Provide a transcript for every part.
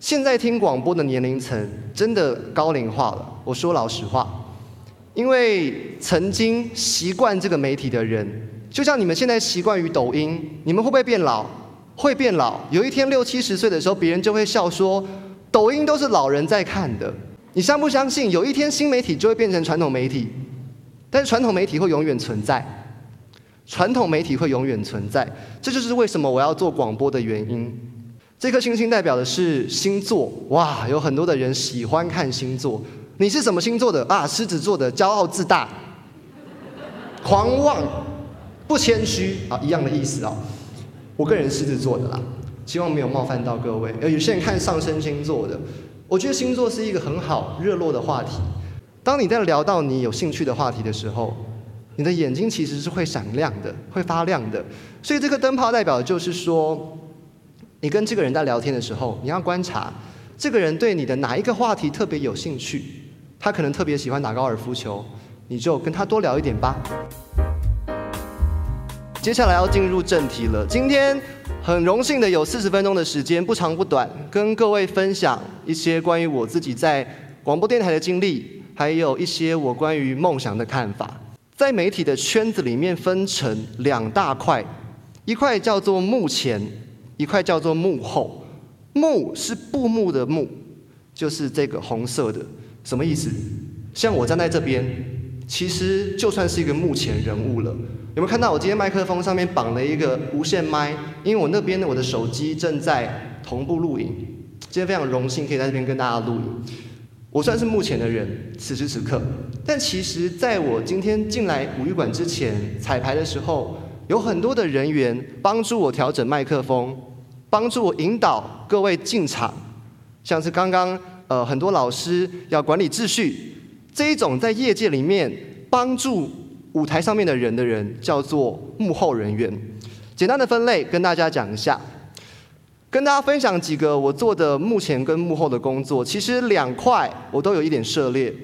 现在听广播的年龄层真的高龄化了。我说老实话，因为曾经习惯这个媒体的人，就像你们现在习惯于抖音，你们会不会变老？会变老。有一天六七十岁的时候，别人就会笑说，抖音都是老人在看的。你相不相信？有一天新媒体就会变成传统媒体，但是传统媒体会永远存在。传统媒体会永远存在，这就是为什么我要做广播的原因。这颗星星代表的是星座，哇，有很多的人喜欢看星座。你是什么星座的啊？狮子座的，骄傲自大，狂妄，不谦虚啊，一样的意思啊。我个人狮子座的啦，希望没有冒犯到各位。呃，有些人看上升星座的，我觉得星座是一个很好热络的话题。当你在聊到你有兴趣的话题的时候。你的眼睛其实是会闪亮的，会发亮的。所以这个灯泡代表就是说，你跟这个人在聊天的时候，你要观察这个人对你的哪一个话题特别有兴趣。他可能特别喜欢打高尔夫球，你就跟他多聊一点吧。接下来要进入正题了。今天很荣幸的有四十分钟的时间，不长不短，跟各位分享一些关于我自己在广播电台的经历，还有一些我关于梦想的看法。在媒体的圈子里面分成两大块，一块叫做目前，一块叫做幕后。幕是布幕的幕，就是这个红色的，什么意思？像我站在这边，其实就算是一个幕前人物了。有没有看到我今天麦克风上面绑了一个无线麦？因为我那边的我的手机正在同步录影，今天非常荣幸可以在这边跟大家录影。我算是目前的人，此时此刻。但其实，在我今天进来五育馆之前，彩排的时候，有很多的人员帮助我调整麦克风，帮助引导各位进场。像是刚刚呃很多老师要管理秩序，这一种在业界里面帮助舞台上面的人的人，叫做幕后人员。简单的分类跟大家讲一下。跟大家分享几个我做的目前跟幕后的工作，其实两块我都有一点涉猎。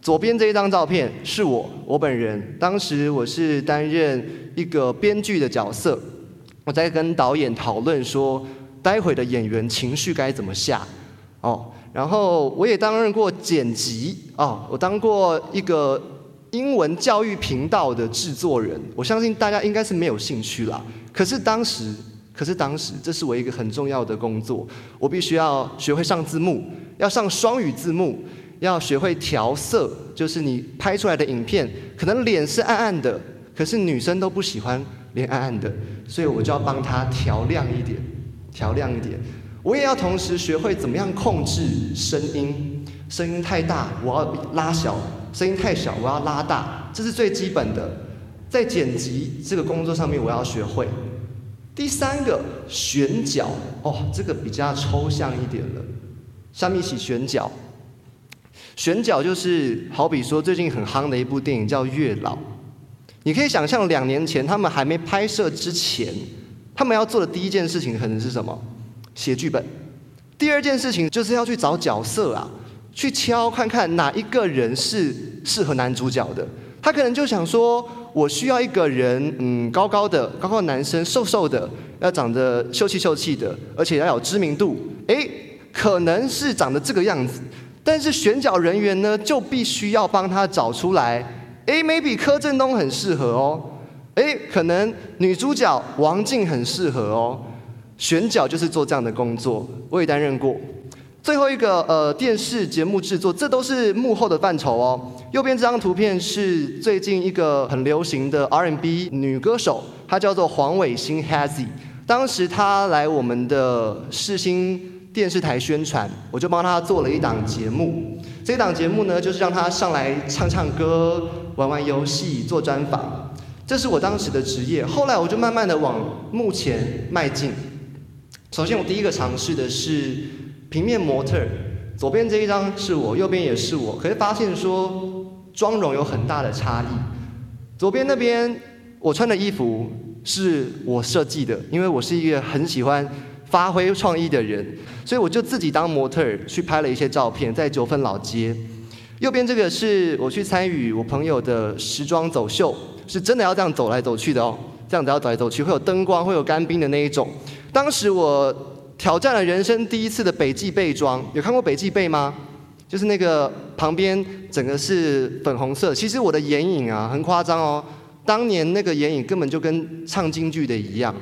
左边这一张照片是我我本人，当时我是担任一个编剧的角色，我在跟导演讨论说，待会的演员情绪该怎么下哦。然后我也担任过剪辑哦，我当过一个英文教育频道的制作人，我相信大家应该是没有兴趣啦。可是当时。可是当时，这是我一个很重要的工作，我必须要学会上字幕，要上双语字幕，要学会调色，就是你拍出来的影片，可能脸是暗暗的，可是女生都不喜欢脸暗暗的，所以我就要帮她调亮一点，调亮一点。我也要同时学会怎么样控制声音，声音太大我要拉小，声音太小我要拉大，这是最基本的，在剪辑这个工作上面我要学会。第三个选角哦，这个比较抽象一点了。下面一起选角，选角就是好比说最近很夯的一部电影叫《月老》，你可以想象两年前他们还没拍摄之前，他们要做的第一件事情可能是什么？写剧本。第二件事情就是要去找角色啊，去敲看看哪一个人是适合男主角的。他可能就想说。我需要一个人，嗯，高高的，高高的男生，瘦瘦的，要长得秀气秀气的，而且要有知名度。诶，可能是长得这个样子，但是选角人员呢，就必须要帮他找出来。诶 m a y b e 柯震东很适合哦。诶，可能女主角王静很适合哦。选角就是做这样的工作，我也担任过。最后一个呃电视节目制作，这都是幕后的范畴哦。右边这张图片是最近一个很流行的 R&B 女歌手，她叫做黄伟星 Hazy。当时她来我们的世新电视台宣传，我就帮她做了一档节目。这档节目呢，就是让他上来唱唱歌、玩玩游戏、做专访。这是我当时的职业。后来我就慢慢的往幕前迈进。首先我第一个尝试的是。平面模特，左边这一张是我，右边也是我，可是发现说妆容有很大的差异。左边那边我穿的衣服是我设计的，因为我是一个很喜欢发挥创意的人，所以我就自己当模特去拍了一些照片，在九份老街。右边这个是我去参与我朋友的时装走秀，是真的要这样走来走去的哦，这样子要走来走去，会有灯光，会有干冰的那一种。当时我。挑战了人生第一次的北极背装。有看过北极背吗？就是那个旁边整个是粉红色。其实我的眼影啊很夸张哦，当年那个眼影根本就跟唱京剧的一样。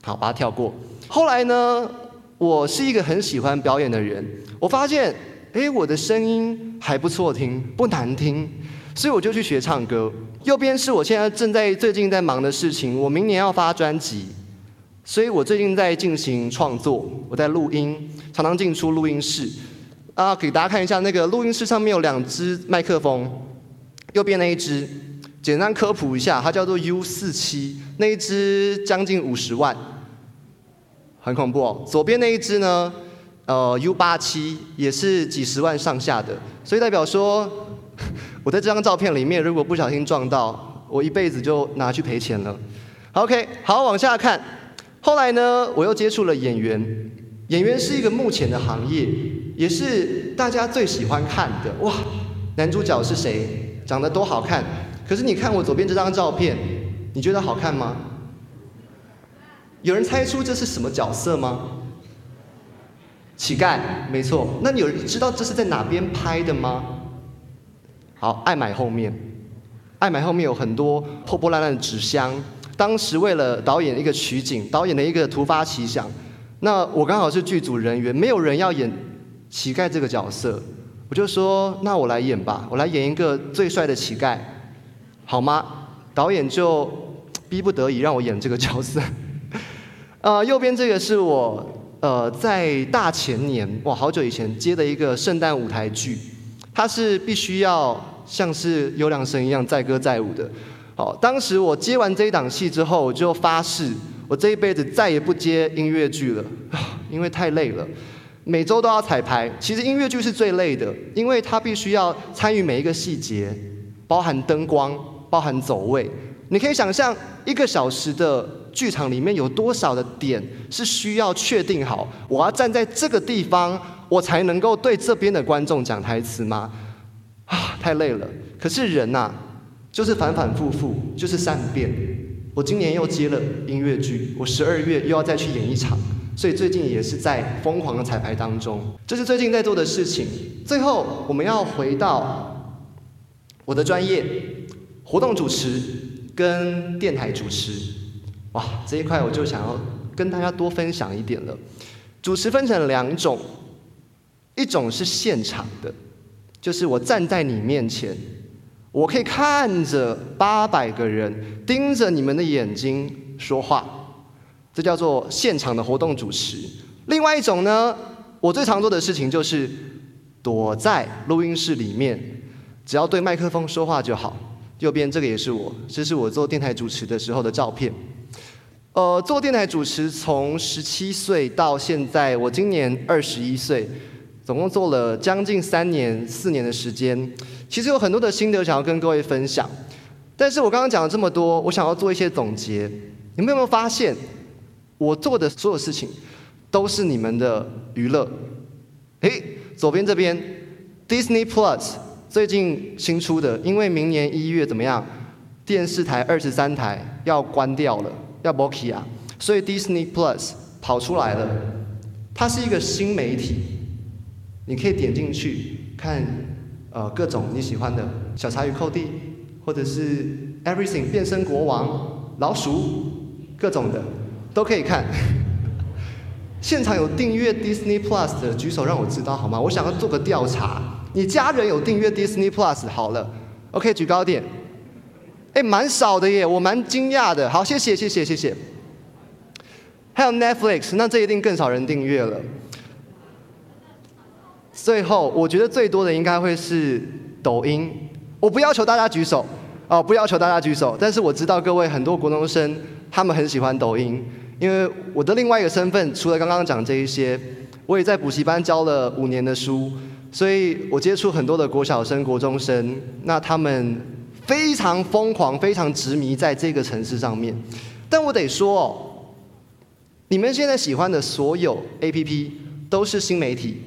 好，把它跳过。后来呢，我是一个很喜欢表演的人，我发现，哎，我的声音还不错听，不难听，所以我就去学唱歌。右边是我现在正在最近在忙的事情，我明年要发专辑，所以我最近在进行创作，我在录音，常常进出录音室。啊，给大家看一下，那个录音室上面有两只麦克风，右边那一只，简单科普一下，它叫做 U 四七，那一只将近五十万，很恐怖哦。左边那一只呢，呃，U 八七也是几十万上下的，所以代表说，我在这张照片里面，如果不小心撞到，我一辈子就拿去赔钱了。OK，好，往下看，后来呢，我又接触了演员。演员是一个目前的行业，也是大家最喜欢看的。哇，男主角是谁？长得多好看！可是你看我左边这张照片，你觉得好看吗？有人猜出这是什么角色吗？乞丐，没错。那有人知道这是在哪边拍的吗？好，爱买后面，爱买后面有很多破破烂烂的纸箱。当时为了导演一个取景，导演的一个突发奇想。那我刚好是剧组人员，没有人要演乞丐这个角色，我就说那我来演吧，我来演一个最帅的乞丐，好吗？导演就逼不得已让我演这个角色。呃，右边这个是我呃在大前年哇好久以前接的一个圣诞舞台剧，它是必须要像是优良生一样载歌载舞的。好，当时我接完这一档戏之后，我就发誓。我这一辈子再也不接音乐剧了，因为太累了，每周都要彩排。其实音乐剧是最累的，因为它必须要参与每一个细节，包含灯光，包含走位。你可以想象一个小时的剧场里面有多少的点是需要确定好，我要站在这个地方，我才能够对这边的观众讲台词吗？啊，太累了。可是人呐，就是反反复复，就是善变。我今年又接了音乐剧，我十二月又要再去演一场，所以最近也是在疯狂的彩排当中。这是最近在做的事情。最后，我们要回到我的专业，活动主持跟电台主持。哇，这一块我就想要跟大家多分享一点了。主持分成两种，一种是现场的，就是我站在你面前。我可以看着八百个人盯着你们的眼睛说话，这叫做现场的活动主持。另外一种呢，我最常做的事情就是躲在录音室里面，只要对麦克风说话就好。右边这个也是我，这是我做电台主持的时候的照片。呃，做电台主持从十七岁到现在，我今年二十一岁。总共做了将近三年、四年的时间，其实有很多的心得想要跟各位分享。但是我刚刚讲了这么多，我想要做一些总结。你们有没有发现，我做的所有事情都是你们的娱乐？诶，左边这边，Disney Plus 最近新出的，因为明年一月怎么样，电视台二十三台要关掉了，要 b o k 啊，所以 Disney Plus 跑出来了，它是一个新媒体。你可以点进去看，呃，各种你喜欢的小茶与寇弟，或者是 Everything 变身国王、老鼠，各种的都可以看。现场有订阅 Disney Plus 的举手让我知道好吗？我想要做个调查。你家人有订阅 Disney Plus 好了，OK，举高点。哎，蛮少的耶，我蛮惊讶的。好，谢谢，谢谢，谢谢。还有 Netflix，那这一定更少人订阅了。最后，我觉得最多的应该会是抖音。我不要求大家举手，哦，不要求大家举手。但是我知道各位很多国中生，他们很喜欢抖音。因为我的另外一个身份，除了刚刚讲这一些，我也在补习班教了五年的书，所以我接触很多的国小生、国中生，那他们非常疯狂、非常执迷在这个城市上面。但我得说哦，你们现在喜欢的所有 APP 都是新媒体。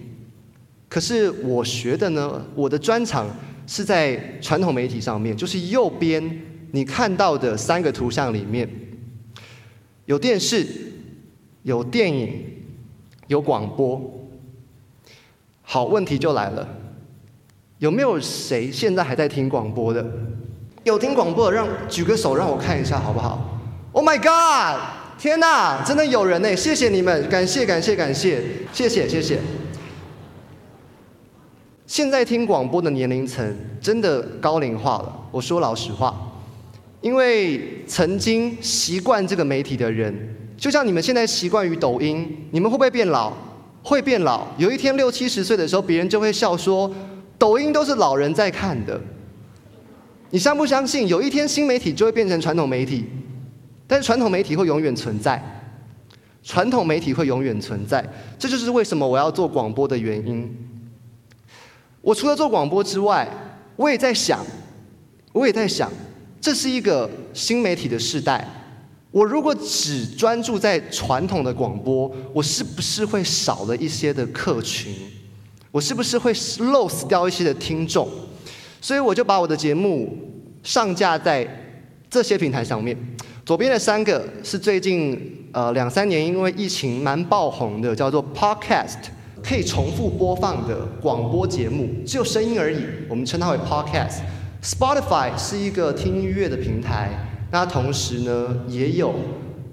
可是我学的呢，我的专长是在传统媒体上面，就是右边你看到的三个图像里面，有电视，有电影，有广播。好，问题就来了，有没有谁现在还在听广播的？有听广播的，让举个手让我看一下好不好？Oh my god！天哪，真的有人呢！谢谢你们，感谢感谢感谢，谢谢谢谢。现在听广播的年龄层真的高龄化了。我说老实话，因为曾经习惯这个媒体的人，就像你们现在习惯于抖音，你们会不会变老？会变老。有一天六七十岁的时候，别人就会笑说，抖音都是老人在看的。你相不相信？有一天新媒体就会变成传统媒体，但是传统媒体会永远存在。传统媒体会永远存在，这就是为什么我要做广播的原因。我除了做广播之外，我也在想，我也在想，这是一个新媒体的时代。我如果只专注在传统的广播，我是不是会少了一些的客群？我是不是会 lose 掉一些的听众？所以我就把我的节目上架在这些平台上面。左边的三个是最近呃两三年因为疫情蛮爆红的，叫做 Podcast。可以重复播放的广播节目，只有声音而已。我们称它为 podcast。Spotify 是一个听音乐的平台，那同时呢也有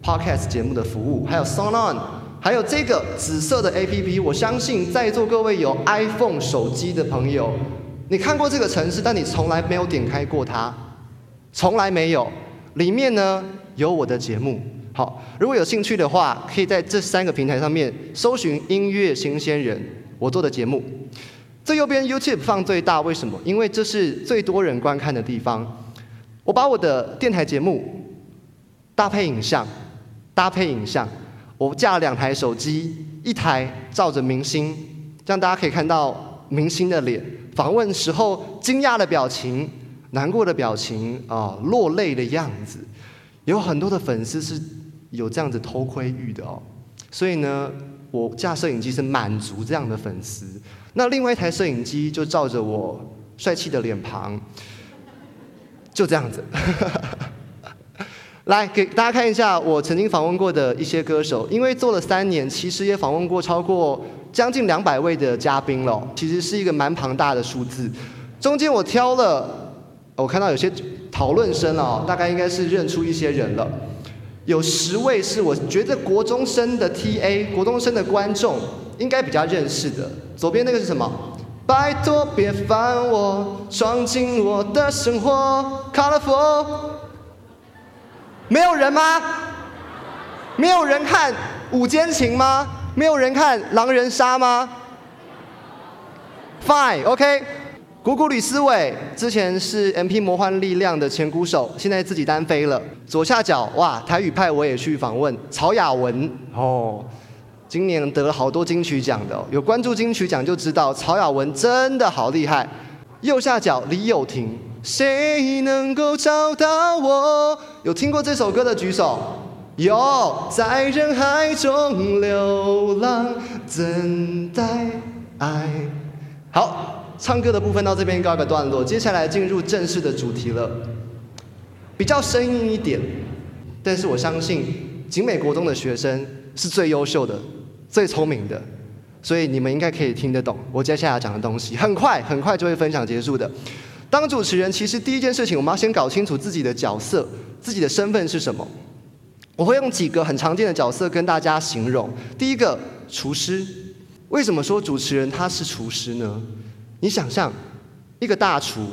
podcast 节目的服务，还有 s o n On，还有这个紫色的 APP。我相信在座各位有 iPhone 手机的朋友，你看过这个城市，但你从来没有点开过它，从来没有。里面呢有我的节目。好，如果有兴趣的话，可以在这三个平台上面搜寻“音乐新鲜人”我做的节目。最右边 YouTube 放最大，为什么？因为这是最多人观看的地方。我把我的电台节目搭配影像，搭配影像，我架了两台手机，一台照着明星，让大家可以看到明星的脸，访问时候惊讶的表情、难过的表情啊，落泪的样子，有很多的粉丝是。有这样子偷窥欲的哦，所以呢，我架摄影机是满足这样的粉丝。那另外一台摄影机就照着我帅气的脸庞，就这样子。来给大家看一下我曾经访问过的一些歌手，因为做了三年，其实也访问过超过将近两百位的嘉宾了，其实是一个蛮庞大的数字。中间我挑了，我看到有些讨论声哦，大概应该是认出一些人了。有十位是我觉得国中生的 TA，国中生的观众应该比较认识的。左边那个是什么？拜托别烦我，闯进我的生活，Colorful。没有人吗？没有人看《午间情》吗？没有人看《狼人杀》吗？Fine，OK。鼓鼓吕思伟之前是 M P 魔幻力量的前鼓手，现在自己单飞了。左下角哇，台语派我也去访问曹雅文哦，今年得了好多金曲奖的，有关注金曲奖就知道曹雅文真的好厉害。右下角李友廷，谁能够找到我？有听过这首歌的举手。有，在人海中流浪，等待爱。好。唱歌的部分到这边告一个段落，接下来进入正式的主题了。比较生硬一点，但是我相信景美国中的学生是最优秀的、最聪明的，所以你们应该可以听得懂我接下来讲的东西。很快很快就会分享结束的。当主持人，其实第一件事情我们要先搞清楚自己的角色、自己的身份是什么。我会用几个很常见的角色跟大家形容。第一个，厨师。为什么说主持人他是厨师呢？你想象一个大厨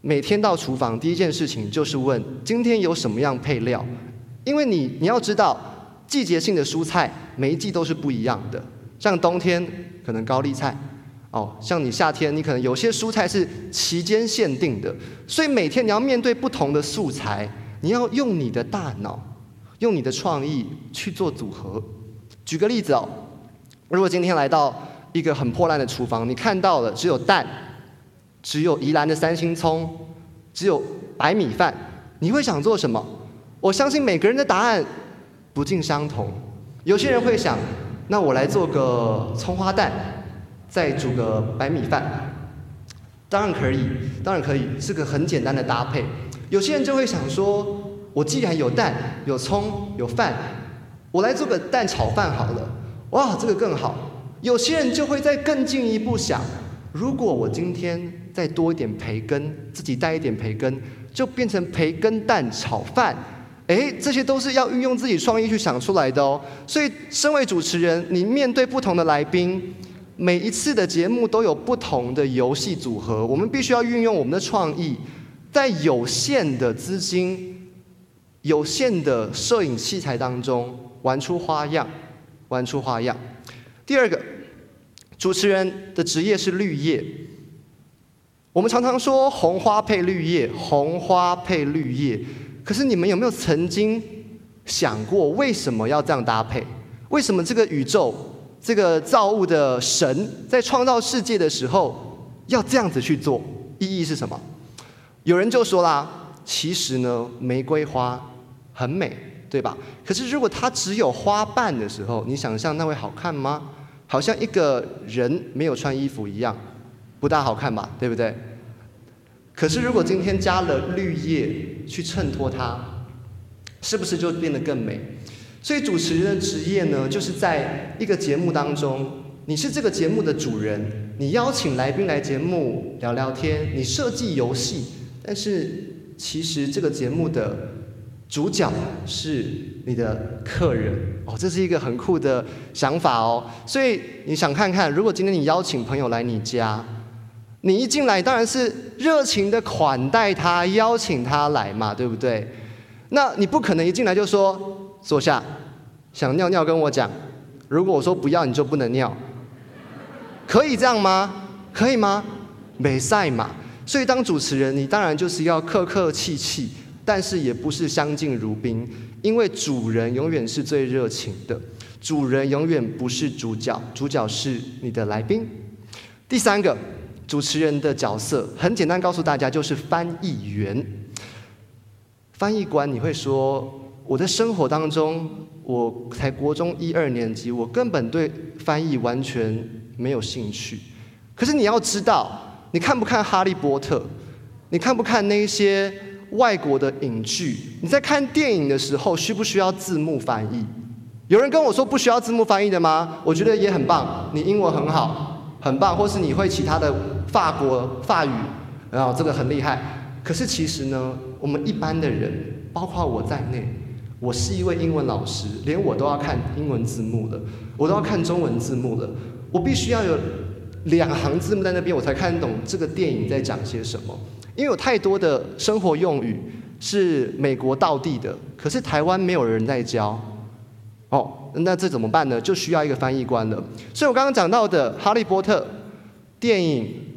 每天到厨房，第一件事情就是问今天有什么样配料，因为你你要知道季节性的蔬菜每一季都是不一样的，像冬天可能高丽菜，哦，像你夏天你可能有些蔬菜是期间限定的，所以每天你要面对不同的素材，你要用你的大脑，用你的创意去做组合。举个例子哦，如果今天来到。一个很破烂的厨房，你看到了只有蛋，只有宜兰的三星葱，只有白米饭，你会想做什么？我相信每个人的答案不尽相同。有些人会想，那我来做个葱花蛋，再煮个白米饭，当然可以，当然可以，是个很简单的搭配。有些人就会想说，我既然有蛋、有葱、有饭，我来做个蛋炒饭好了。哇，这个更好。有些人就会再更进一步想，如果我今天再多一点培根，自己带一点培根，就变成培根蛋炒饭。哎，这些都是要运用自己创意去想出来的哦。所以，身为主持人，你面对不同的来宾，每一次的节目都有不同的游戏组合，我们必须要运用我们的创意，在有限的资金、有限的摄影器材当中玩出花样，玩出花样。第二个，主持人的职业是绿叶。我们常常说红花配绿叶，红花配绿叶。可是你们有没有曾经想过，为什么要这样搭配？为什么这个宇宙、这个造物的神在创造世界的时候要这样子去做？意义是什么？有人就说啦，其实呢，玫瑰花很美，对吧？可是如果它只有花瓣的时候，你想象那会好看吗？好像一个人没有穿衣服一样，不大好看吧？对不对？可是，如果今天加了绿叶去衬托它，是不是就变得更美？所以，主持人的职业呢，就是在一个节目当中，你是这个节目的主人，你邀请来宾来节目聊聊天，你设计游戏，但是其实这个节目的主角是你的客人哦，这是一个很酷的想法哦。所以，你想看看，如果今天你邀请朋友来你家。你一进来当然是热情的款待他，邀请他来嘛，对不对？那你不可能一进来就说坐下，想尿尿跟我讲。如果我说不要，你就不能尿，可以这样吗？可以吗？没赛嘛。所以当主持人，你当然就是要客客气气，但是也不是相敬如宾，因为主人永远是最热情的，主人永远不是主角，主角是你的来宾。第三个。主持人的角色很简单，告诉大家就是翻译员、翻译官。你会说，我的生活当中，我才国中一二年级，我根本对翻译完全没有兴趣。可是你要知道，你看不看《哈利波特》？你看不看那些外国的影剧？你在看电影的时候，需不需要字幕翻译？有人跟我说不需要字幕翻译的吗？我觉得也很棒，你英文很好，很棒，或是你会其他的。法国法语，然后这个很厉害。可是其实呢，我们一般的人，包括我在内，我是一位英文老师，连我都要看英文字幕了，我都要看中文字幕了。我必须要有两行字幕在那边，我才看得懂这个电影在讲些什么。因为有太多的生活用语是美国道地的，可是台湾没有人在教。哦，那这怎么办呢？就需要一个翻译官了。所以我刚刚讲到的《哈利波特》电影。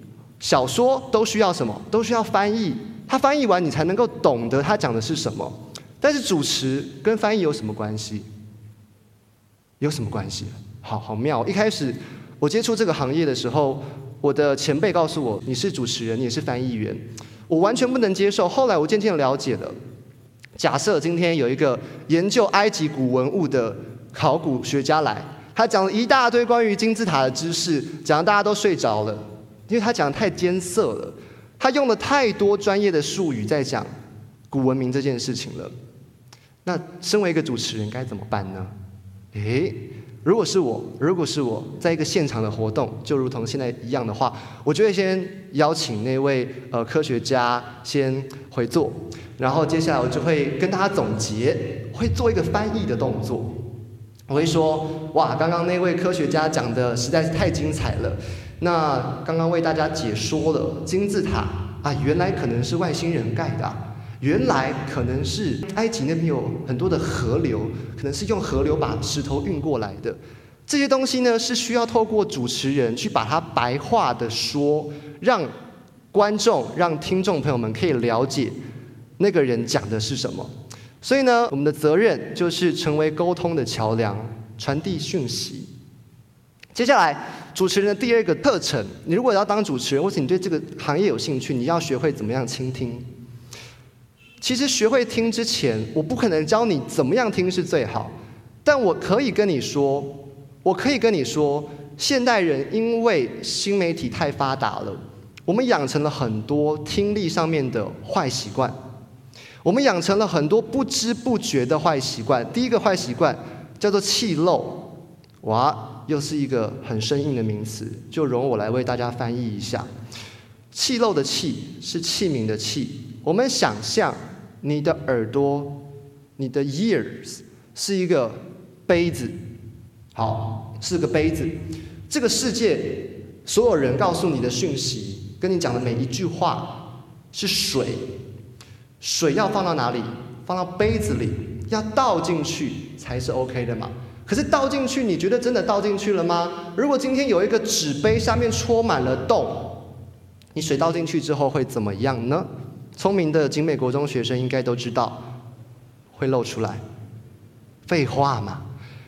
小说都需要什么？都需要翻译。他翻译完，你才能够懂得他讲的是什么。但是主持跟翻译有什么关系？有什么关系？好好妙！一开始我接触这个行业的时候，我的前辈告诉我，你是主持人，你也是翻译员。我完全不能接受。后来我渐渐了解了。假设今天有一个研究埃及古文物的考古学家来，他讲了一大堆关于金字塔的知识，讲的大家都睡着了。因为他讲的太艰涩了，他用了太多专业的术语在讲古文明这件事情了。那身为一个主持人该怎么办呢？诶，如果是我，如果是我在一个现场的活动，就如同现在一样的话，我就会先邀请那位呃科学家先回座，然后接下来我就会跟大家总结，会做一个翻译的动作。我会说：哇，刚刚那位科学家讲的实在是太精彩了。那刚刚为大家解说了金字塔啊，原来可能是外星人盖的，原来可能是埃及那边有很多的河流，可能是用河流把石头运过来的。这些东西呢，是需要透过主持人去把它白话的说，让观众、让听众朋友们可以了解那个人讲的是什么。所以呢，我们的责任就是成为沟通的桥梁，传递讯息。接下来。主持人的第二个特程，你如果要当主持人，或是你对这个行业有兴趣，你要学会怎么样倾听。其实学会听之前，我不可能教你怎么样听是最好，但我可以跟你说，我可以跟你说，现代人因为新媒体太发达了，我们养成了很多听力上面的坏习惯，我们养成了很多不知不觉的坏习惯。第一个坏习惯叫做气漏。哇，又是一个很生硬的名词，就容我来为大家翻译一下。气漏的气是器皿的器，我们想象你的耳朵，你的 ears 是一个杯子，好，是个杯子。这个世界所有人告诉你的讯息，跟你讲的每一句话是水，水要放到哪里？放到杯子里，要倒进去才是 OK 的嘛。可是倒进去，你觉得真的倒进去了吗？如果今天有一个纸杯，下面戳满了洞。你水倒进去之后会怎么样呢？聪明的景美国中学生应该都知道，会漏出来。废话嘛！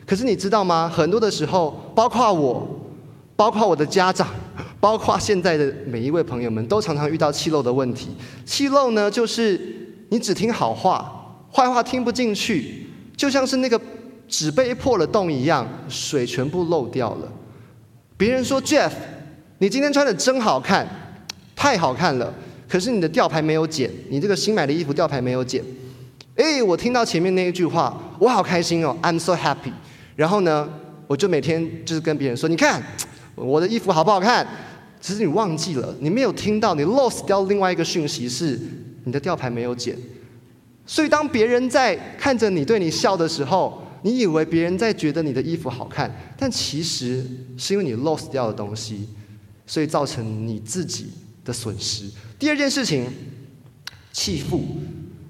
可是你知道吗？很多的时候，包括我，包括我的家长，包括现在的每一位朋友们，都常常遇到气漏的问题。气漏呢，就是你只听好话，坏话听不进去，就像是那个纸杯破了洞一样，水全部漏掉了。别人说 Jeff，你今天穿的真好看。太好看了，可是你的吊牌没有剪，你这个新买的衣服吊牌没有剪。哎，我听到前面那一句话，我好开心哦，I'm so happy。然后呢，我就每天就是跟别人说，你看我的衣服好不好看？其实你忘记了，你没有听到，你 lost 掉另外一个讯息是你的吊牌没有剪。所以当别人在看着你对你笑的时候，你以为别人在觉得你的衣服好看，但其实是因为你 lost 掉的东西，所以造成你自己。的损失。第二件事情，弃妇。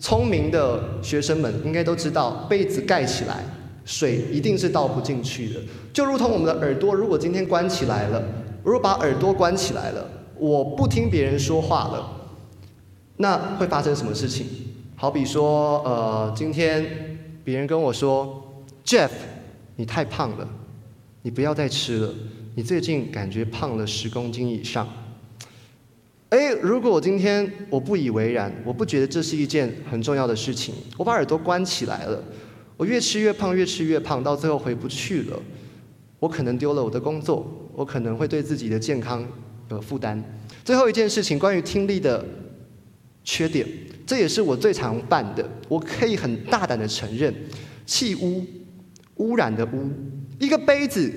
聪明的学生们应该都知道，被子盖起来，水一定是倒不进去的。就如同我们的耳朵，如果今天关起来了，如果把耳朵关起来了，我不听别人说话了，那会发生什么事情？好比说，呃，今天别人跟我说，Jeff，你太胖了，你不要再吃了，你最近感觉胖了十公斤以上。哎，如果我今天我不以为然，我不觉得这是一件很重要的事情，我把耳朵关起来了，我越吃越胖，越吃越胖，到最后回不去了，我可能丢了我的工作，我可能会对自己的健康有负担。最后一件事情，关于听力的缺点，这也是我最常犯的，我可以很大胆的承认，气污，污染的污，一个杯子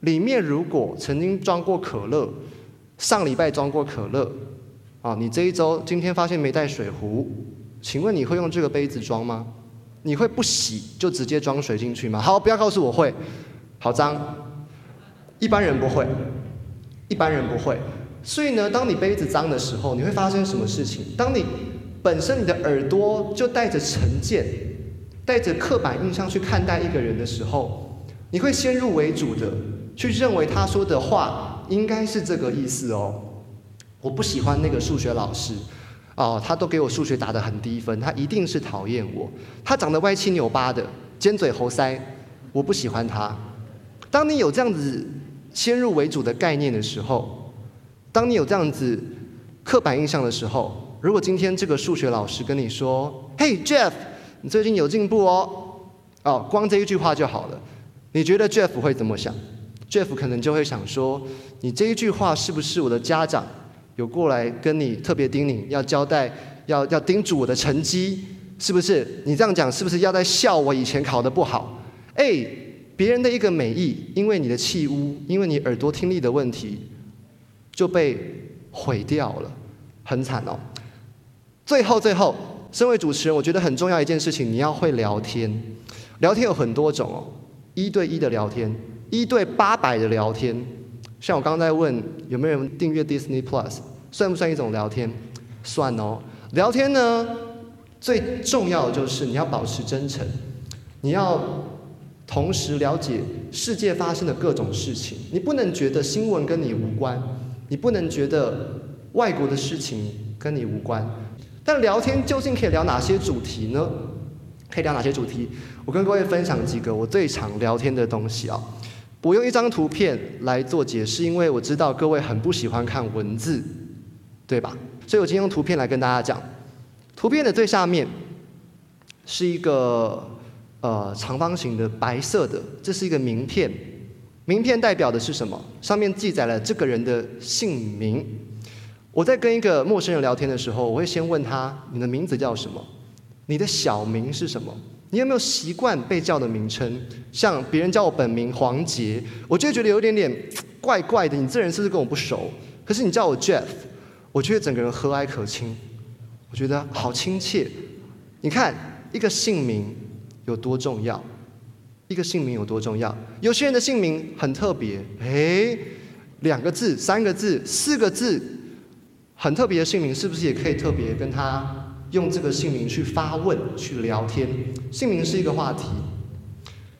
里面如果曾经装过可乐。上礼拜装过可乐，啊，你这一周今天发现没带水壶，请问你会用这个杯子装吗？你会不洗就直接装水进去吗？好，不要告诉我会，好脏，一般人不会，一般人不会。所以呢，当你杯子脏的时候，你会发生什么事情？当你本身你的耳朵就带着成见，带着刻板印象去看待一个人的时候，你会先入为主的去认为他说的话。应该是这个意思哦。我不喜欢那个数学老师，哦，他都给我数学打得很低分，他一定是讨厌我。他长得歪七扭八的，尖嘴猴腮，我不喜欢他。当你有这样子先入为主的概念的时候，当你有这样子刻板印象的时候，如果今天这个数学老师跟你说：“嘿，Jeff，你最近有进步哦。”哦，光这一句话就好了。你觉得 Jeff 会怎么想？Jeff 可能就会想说：“你这一句话是不是我的家长有过来跟你特别叮咛，要交代，要要叮嘱我的成绩？是不是？你这样讲是不是要在笑我以前考得不好？哎，别人的一个美意，因为你的气污，因为你耳朵听力的问题，就被毁掉了，很惨哦。最后，最后，身为主持人，我觉得很重要一件事情，你要会聊天。聊天有很多种哦，一对一的聊天。”一对八百的聊天，像我刚刚在问有没有人订阅 Disney Plus，算不算一种聊天？算哦。聊天呢，最重要的就是你要保持真诚，你要同时了解世界发生的各种事情。你不能觉得新闻跟你无关，你不能觉得外国的事情跟你无关。但聊天究竟可以聊哪些主题呢？可以聊哪些主题？我跟各位分享几个我最常聊天的东西啊。我用一张图片来做解释，因为我知道各位很不喜欢看文字，对吧？所以我今天用图片来跟大家讲。图片的最下面是一个呃长方形的白色的，这是一个名片。名片代表的是什么？上面记载了这个人的姓名。我在跟一个陌生人聊天的时候，我会先问他：你的名字叫什么？你的小名是什么？你有没有习惯被叫的名称？像别人叫我本名黄杰，我就会觉得有点点怪怪的。你这人是不是跟我不熟？可是你叫我 Jeff，我觉得整个人和蔼可亲，我觉得好亲切。你看一个姓名有多重要？一个姓名有多重要？有些人的姓名很特别，诶，两个字、三个字、四个字，很特别的姓名，是不是也可以特别跟他用这个姓名去发问、去聊天？姓名是一个话题。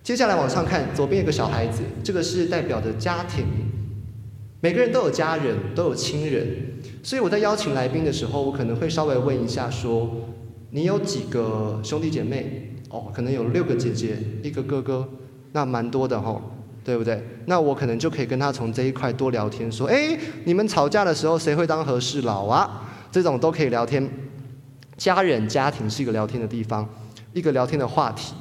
接下来往上看，左边有个小孩子，这个是代表的家庭。每个人都有家人，都有亲人，所以我在邀请来宾的时候，我可能会稍微问一下说：你有几个兄弟姐妹？哦，可能有六个姐姐，一个哥哥，那蛮多的吼，对不对？那我可能就可以跟他从这一块多聊天，说，哎，你们吵架的时候谁会当和事佬啊？这种都可以聊天。家人、家庭是一个聊天的地方，一个聊天的话题。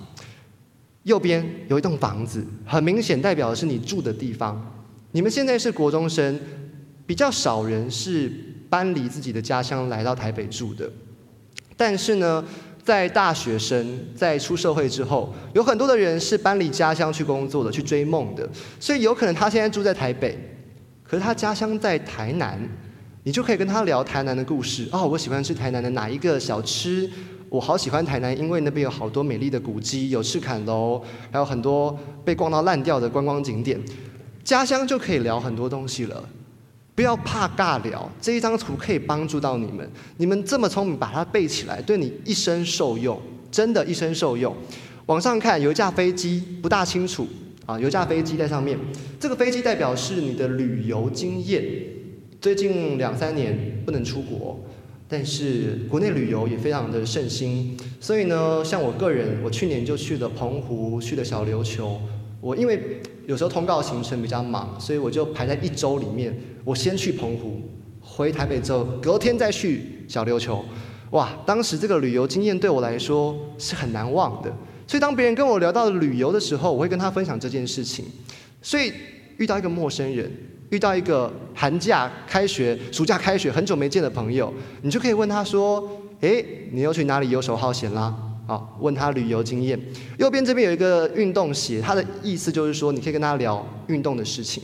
右边有一栋房子，很明显代表的是你住的地方。你们现在是国中生，比较少人是搬离自己的家乡来到台北住的，但是呢？在大学生在出社会之后，有很多的人是搬离家乡去工作的，去追梦的。所以有可能他现在住在台北，可是他家乡在台南，你就可以跟他聊台南的故事。哦，我喜欢吃台南的哪一个小吃？我好喜欢台南，因为那边有好多美丽的古迹，有赤坎楼，还有很多被逛到烂掉的观光景点。家乡就可以聊很多东西了。不要怕尬聊，这一张图可以帮助到你们。你们这么聪明，把它背起来，对你一生受用，真的，一生受用。往上看，有一架飞机，不大清楚啊，有一架飞机在上面。这个飞机代表是你的旅游经验。最近两三年不能出国，但是国内旅游也非常的盛行。所以呢，像我个人，我去年就去了澎湖，去了小琉球。我因为有时候通告行程比较忙，所以我就排在一周里面。我先去澎湖，回台北之后，隔天再去小琉球。哇，当时这个旅游经验对我来说是很难忘的。所以当别人跟我聊到旅游的时候，我会跟他分享这件事情。所以遇到一个陌生人，遇到一个寒假开学、暑假开学很久没见的朋友，你就可以问他说：“诶，你又去哪里游手好闲啦？”好，问他旅游经验。右边这边有一个运动鞋，他的意思就是说，你可以跟他聊运动的事情，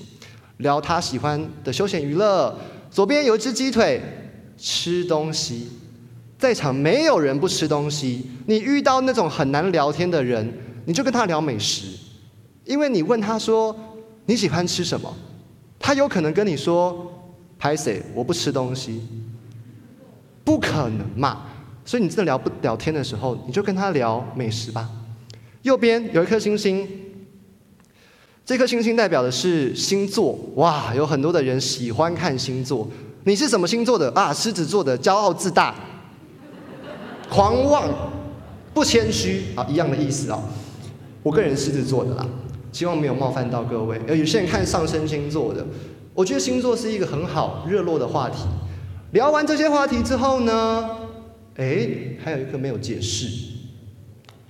聊他喜欢的休闲娱乐。左边有一只鸡腿，吃东西。在场没有人不吃东西。你遇到那种很难聊天的人，你就跟他聊美食，因为你问他说你喜欢吃什么，他有可能跟你说拍谁我不吃东西，不可能嘛。所以你真的聊不聊天的时候，你就跟他聊美食吧。右边有一颗星星，这颗星星代表的是星座。哇，有很多的人喜欢看星座。你是什么星座的啊？狮子座的，骄傲自大，狂妄，不谦虚啊，一样的意思啊。我个人狮子座的啦，希望没有冒犯到各位。有些人看上升星座的，我觉得星座是一个很好热络的话题。聊完这些话题之后呢？哎，还有一个没有解释，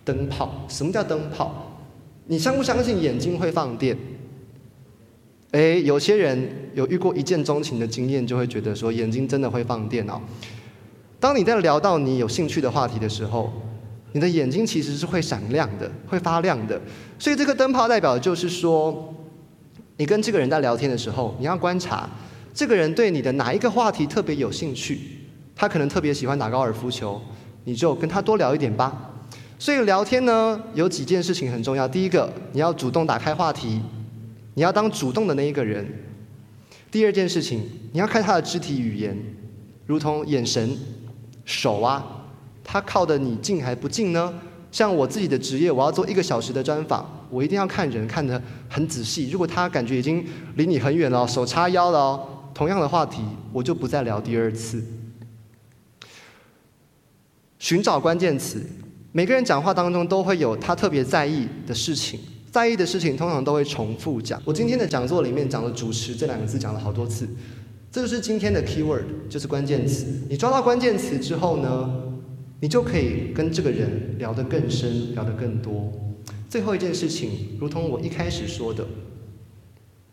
灯泡。什么叫灯泡？你相不相信眼睛会放电？哎，有些人有遇过一见钟情的经验，就会觉得说眼睛真的会放电哦。当你在聊到你有兴趣的话题的时候，你的眼睛其实是会闪亮的，会发亮的。所以这个灯泡代表的就是说，你跟这个人在聊天的时候，你要观察这个人对你的哪一个话题特别有兴趣。他可能特别喜欢打高尔夫球，你就跟他多聊一点吧。所以聊天呢，有几件事情很重要。第一个，你要主动打开话题，你要当主动的那一个人。第二件事情，你要看他的肢体语言，如同眼神、手啊，他靠的你近还不近呢？像我自己的职业，我要做一个小时的专访，我一定要看人看得很仔细。如果他感觉已经离你很远了，手叉腰了，同样的话题，我就不再聊第二次。寻找关键词，每个人讲话当中都会有他特别在意的事情，在意的事情通常都会重复讲。我今天的讲座里面讲了“主持”这两个字，讲了好多次，这就是今天的 keyword，就是关键词。你抓到关键词之后呢，你就可以跟这个人聊得更深，聊得更多。最后一件事情，如同我一开始说的，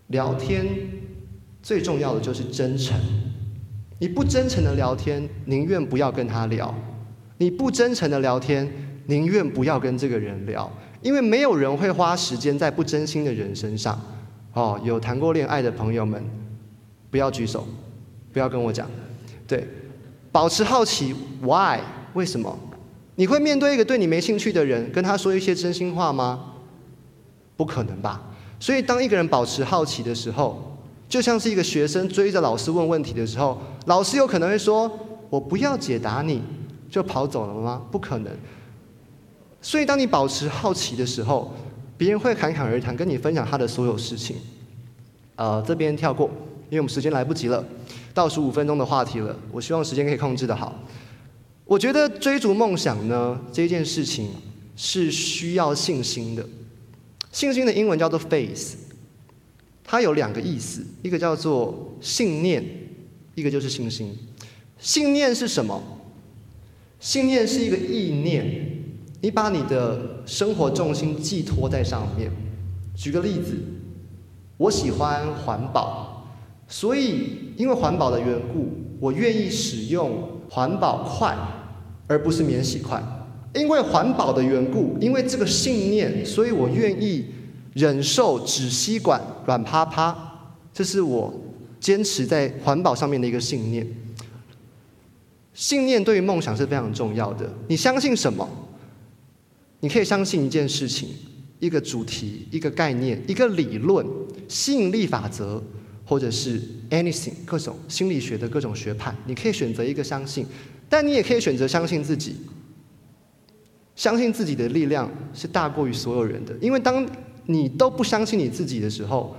聊天最重要的就是真诚。你不真诚的聊天，宁愿不要跟他聊。你不真诚的聊天，宁愿不要跟这个人聊，因为没有人会花时间在不真心的人身上。哦，有谈过恋爱的朋友们，不要举手，不要跟我讲。对，保持好奇，Why？为什么？你会面对一个对你没兴趣的人，跟他说一些真心话吗？不可能吧。所以，当一个人保持好奇的时候，就像是一个学生追着老师问问题的时候，老师有可能会说：“我不要解答你，就跑走了吗？”不可能。所以，当你保持好奇的时候，别人会侃侃而谈，跟你分享他的所有事情。呃，这边跳过，因为我们时间来不及了，倒数五分钟的话题了。我希望时间可以控制的好。我觉得追逐梦想呢，这件事情是需要信心的。信心的英文叫做 faith，它有两个意思，一个叫做信念，一个就是信心。信念是什么？信念是一个意念，你把你的生活重心寄托在上面。举个例子，我喜欢环保，所以因为环保的缘故，我愿意使用环保筷，而不是免洗筷。因为环保的缘故，因为这个信念，所以我愿意忍受纸吸管软趴趴。这是我坚持在环保上面的一个信念。信念对于梦想是非常重要的。你相信什么？你可以相信一件事情、一个主题、一个概念、一个理论、吸引力法则，或者是 anything 各种心理学的各种学派。你可以选择一个相信，但你也可以选择相信自己。相信自己的力量是大过于所有人的，因为当你都不相信你自己的时候，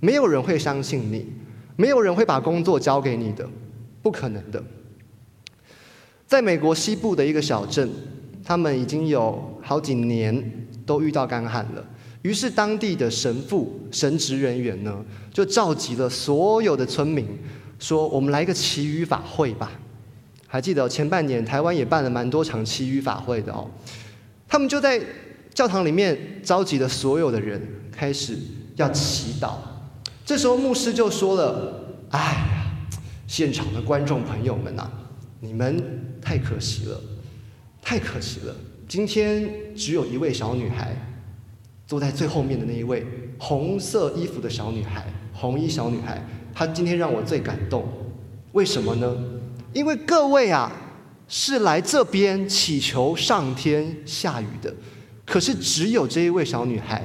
没有人会相信你，没有人会把工作交给你的，不可能的。在美国西部的一个小镇，他们已经有好几年都遇到干旱了，于是当地的神父、神职人员呢，就召集了所有的村民，说：“我们来一个祈雨法会吧。”还记得前半年台湾也办了蛮多场祈雨法会的哦。他们就在教堂里面召集了所有的人，开始要祈祷。这时候牧师就说了：“哎呀，现场的观众朋友们呐，你们太可惜了，太可惜了。今天只有一位小女孩，坐在最后面的那一位红色衣服的小女孩，红衣小女孩，她今天让我最感动。为什么呢？因为各位啊。”是来这边祈求上天下雨的，可是只有这一位小女孩，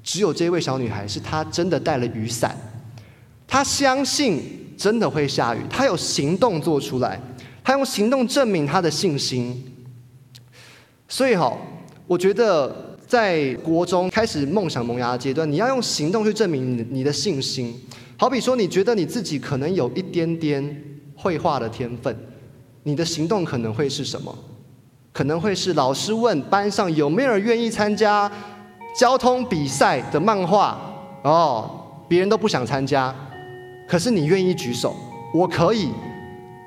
只有这一位小女孩是她真的带了雨伞，她相信真的会下雨，她有行动做出来，他用行动证明他的信心。所以哈，我觉得在国中开始梦想萌芽的阶段，你要用行动去证明你的信心。好比说，你觉得你自己可能有一点点绘画的天分。你的行动可能会是什么？可能会是老师问班上有没有人愿意参加交通比赛的漫画哦，别人都不想参加，可是你愿意举手，我可以。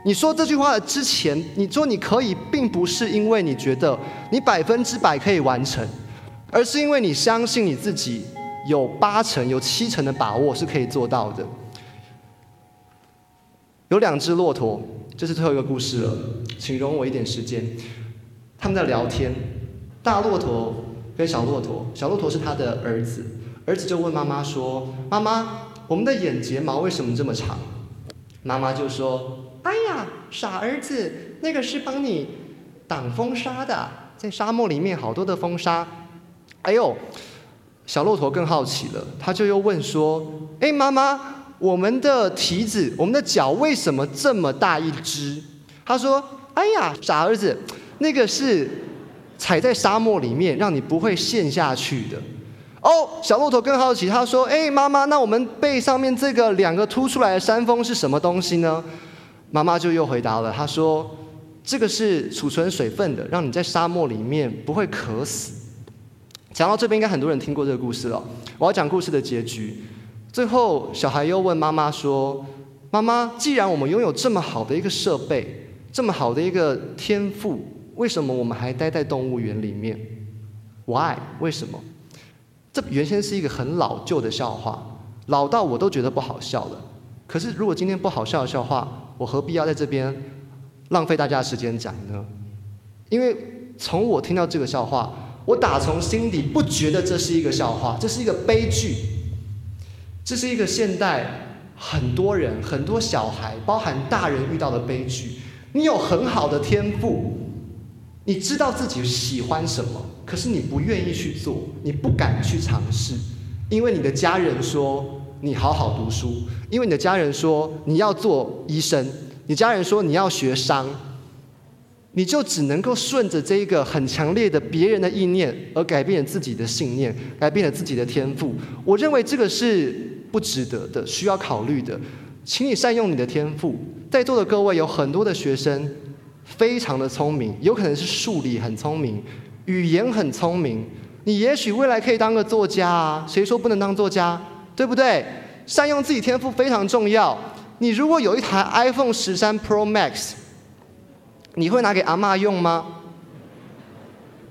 你说这句话的之前，你说你可以，并不是因为你觉得你百分之百可以完成，而是因为你相信你自己有八成、有七成的把握是可以做到的。有两只骆驼。这是最后一个故事了，请容我一点时间。他们在聊天，大骆驼跟小骆驼，小骆驼是他的儿子，儿子就问妈妈说：“妈妈，我们的眼睫毛为什么这么长？”妈妈就说：“哎呀，傻儿子，那个是帮你挡风沙的，在沙漠里面好多的风沙。”哎呦，小骆驼更好奇了，他就又问说：“哎，妈妈。”我们的蹄子，我们的脚为什么这么大一只？他说：“哎呀，傻儿子，那个是踩在沙漠里面，让你不会陷下去的。”哦，小骆驼更好奇，他说：“哎，妈妈，那我们背上面这个两个凸出来的山峰是什么东西呢？”妈妈就又回答了，她说：“这个是储存水分的，让你在沙漠里面不会渴死。”讲到这边，应该很多人听过这个故事了。我要讲故事的结局。最后，小孩又问妈妈说：“妈妈，既然我们拥有这么好的一个设备，这么好的一个天赋，为什么我们还待在动物园里面？Why？为什么？这原先是一个很老旧的笑话，老到我都觉得不好笑了。可是，如果今天不好笑的笑话，我何必要在这边浪费大家的时间讲呢？因为从我听到这个笑话，我打从心底不觉得这是一个笑话，这是一个悲剧，这是一个现代很多人、很多小孩，包含大人遇到的悲剧。你有很好的天赋，你知道自己喜欢什么，可是你不愿意去做，你不敢去尝试，因为你的家人说你好好读书，因为你的家人说你要做医生，你家人说你要学商，你就只能够顺着这一个很强烈的别人的意念而改变了自己的信念，改变了自己的天赋。我认为这个是不值得的，需要考虑的。请你善用你的天赋。在座的各位有很多的学生，非常的聪明，有可能是数理很聪明，语言很聪明。你也许未来可以当个作家啊，谁说不能当作家？对不对？善用自己天赋非常重要。你如果有一台 iPhone 十三 Pro Max，你会拿给阿妈用吗？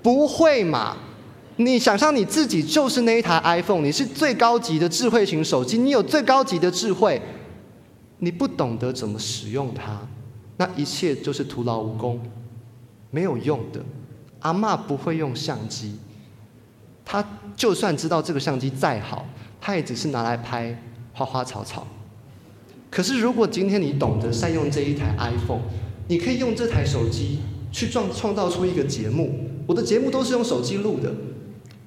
不会嘛？你想象你自己就是那一台 iPhone，你是最高级的智慧型手机，你有最高级的智慧。你不懂得怎么使用它，那一切就是徒劳无功，没有用的。阿妈不会用相机，他就算知道这个相机再好，他也只是拿来拍花花草草。可是如果今天你懂得善用这一台 iPhone，你可以用这台手机去创创造出一个节目。我的节目都是用手机录的，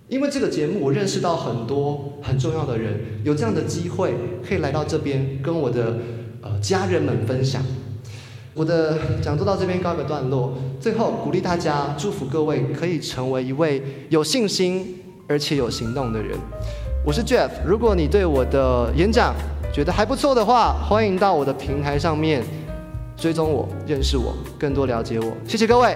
因为这个节目我认识到很多很重要的人，有这样的机会可以来到这边跟我的。呃，家人们分享，我的讲座到这边告一个段落。最后鼓励大家，祝福各位可以成为一位有信心而且有行动的人。我是 Jeff，如果你对我的演讲觉得还不错的话，欢迎到我的平台上面追踪我、认识我、更多了解我。谢谢各位。